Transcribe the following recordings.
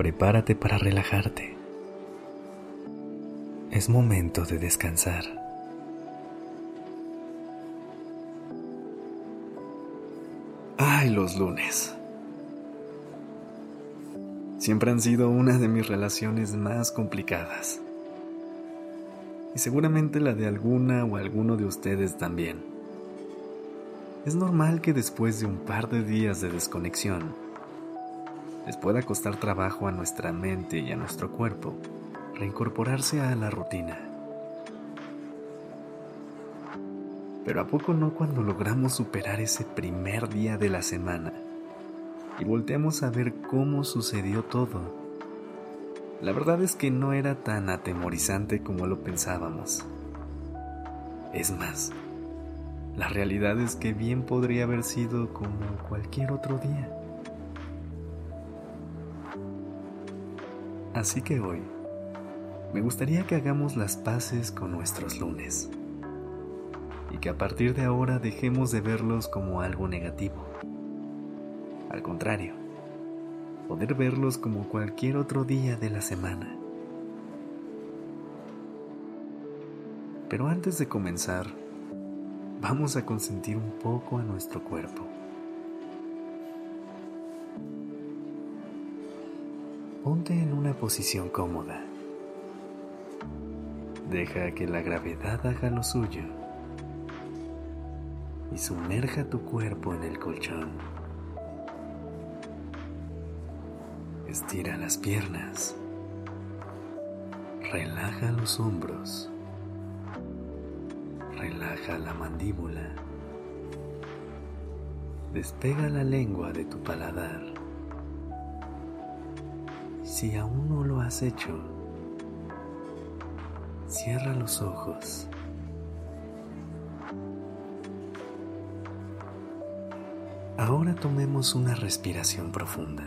Prepárate para relajarte. Es momento de descansar. Ay, los lunes. Siempre han sido una de mis relaciones más complicadas. Y seguramente la de alguna o alguno de ustedes también. Es normal que después de un par de días de desconexión, les pueda costar trabajo a nuestra mente y a nuestro cuerpo reincorporarse a la rutina. Pero ¿a poco no cuando logramos superar ese primer día de la semana y volteamos a ver cómo sucedió todo? La verdad es que no era tan atemorizante como lo pensábamos. Es más, la realidad es que bien podría haber sido como cualquier otro día. Así que hoy, me gustaría que hagamos las paces con nuestros lunes y que a partir de ahora dejemos de verlos como algo negativo. Al contrario, poder verlos como cualquier otro día de la semana. Pero antes de comenzar, vamos a consentir un poco a nuestro cuerpo. Ponte en una posición cómoda. Deja que la gravedad haga lo suyo y sumerja tu cuerpo en el colchón. Estira las piernas. Relaja los hombros. Relaja la mandíbula. Despega la lengua de tu paladar. Si aún no lo has hecho, cierra los ojos. Ahora tomemos una respiración profunda.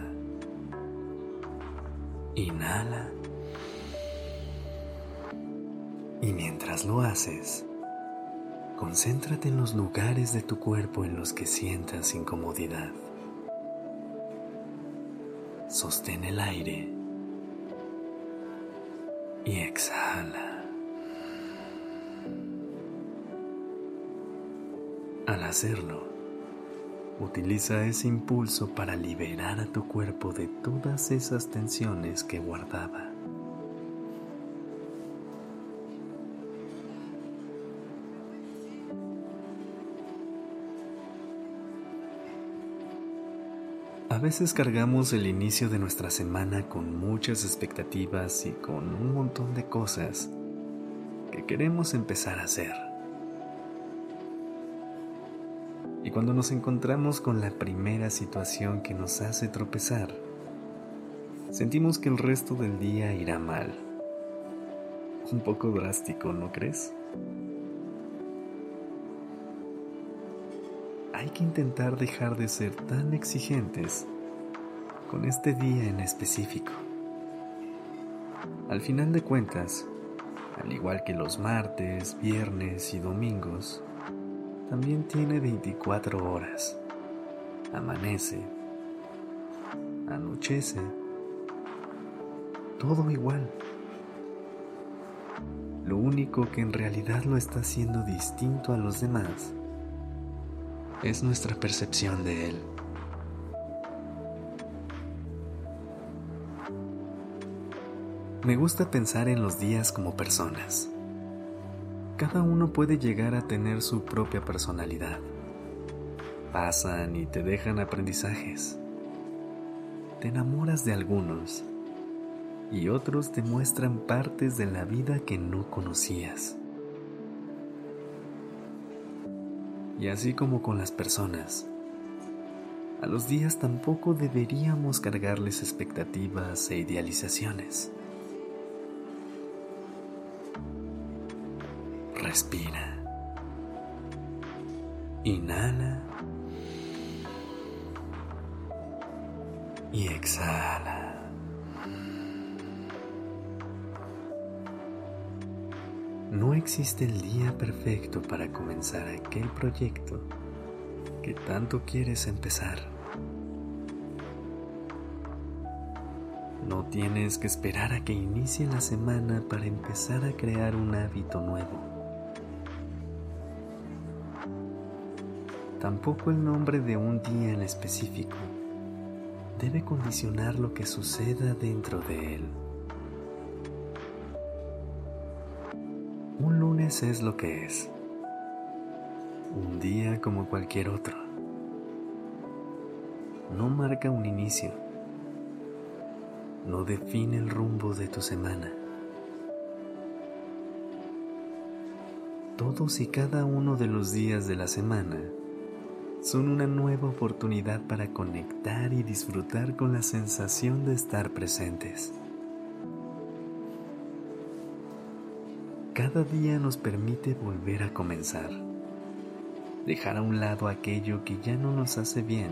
Inhala. Y mientras lo haces, Concéntrate en los lugares de tu cuerpo en los que sientas incomodidad. Sostén el aire y exhala. Al hacerlo, utiliza ese impulso para liberar a tu cuerpo de todas esas tensiones que guardaba. Veces cargamos el inicio de nuestra semana con muchas expectativas y con un montón de cosas que queremos empezar a hacer. Y cuando nos encontramos con la primera situación que nos hace tropezar, sentimos que el resto del día irá mal. Un poco drástico, ¿no crees? hay que intentar dejar de ser tan exigentes con este día en específico. Al final de cuentas, al igual que los martes, viernes y domingos, también tiene 24 horas. Amanece, anochece, todo igual. Lo único que en realidad lo está haciendo distinto a los demás es nuestra percepción de Él. Me gusta pensar en los días como personas. Cada uno puede llegar a tener su propia personalidad. Pasan y te dejan aprendizajes. Te enamoras de algunos y otros te muestran partes de la vida que no conocías. Y así como con las personas, A los días tampoco deberíamos cargarles expectativas e idealizaciones. Respira. Inhala. Y exhala. No existe el día perfecto para comenzar aquel proyecto que tanto quieres empezar. No tienes que esperar a que inicie la semana para empezar a crear un hábito nuevo. Tampoco el nombre de un día en específico debe condicionar lo que suceda dentro de él. Un lunes es lo que es. Un día como cualquier otro. No marca un inicio. No define el rumbo de tu semana. Todos y cada uno de los días de la semana son una nueva oportunidad para conectar y disfrutar con la sensación de estar presentes. Cada día nos permite volver a comenzar, dejar a un lado aquello que ya no nos hace bien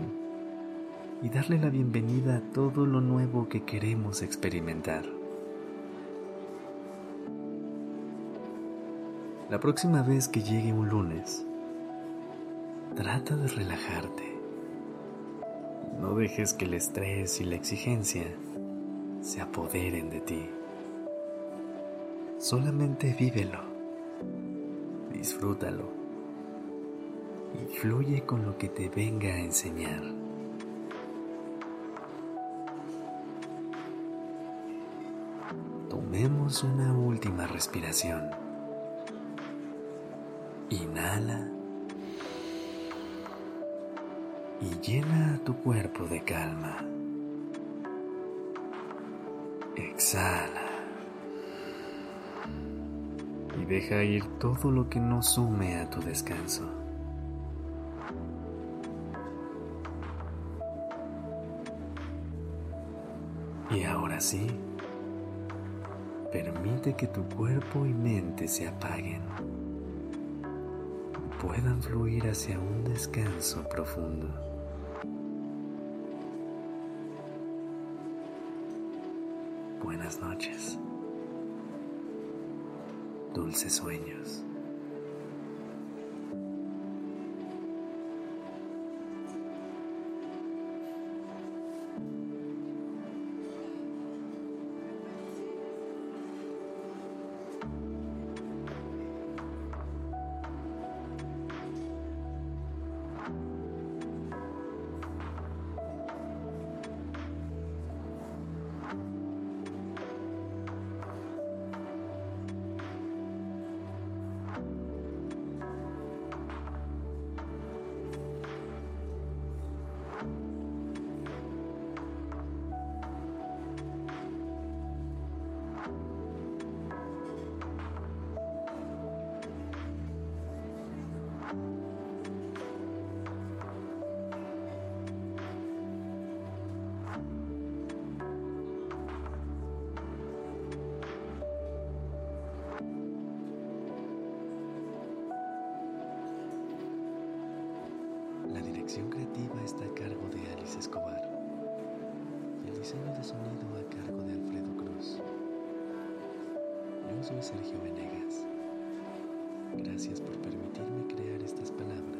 y darle la bienvenida a todo lo nuevo que queremos experimentar. La próxima vez que llegue un lunes, trata de relajarte. No dejes que el estrés y la exigencia se apoderen de ti. Solamente vívelo, disfrútalo y fluye con lo que te venga a enseñar. Tomemos una última respiración. Inhala y llena tu cuerpo de calma. Exhala y deja ir todo lo que no sume a tu descanso. Y ahora sí, permite que tu cuerpo y mente se apaguen puedan fluir hacia un descanso profundo. Noches dulces sueños. Soy Sergio Venegas. Gracias por permitirme crear estas palabras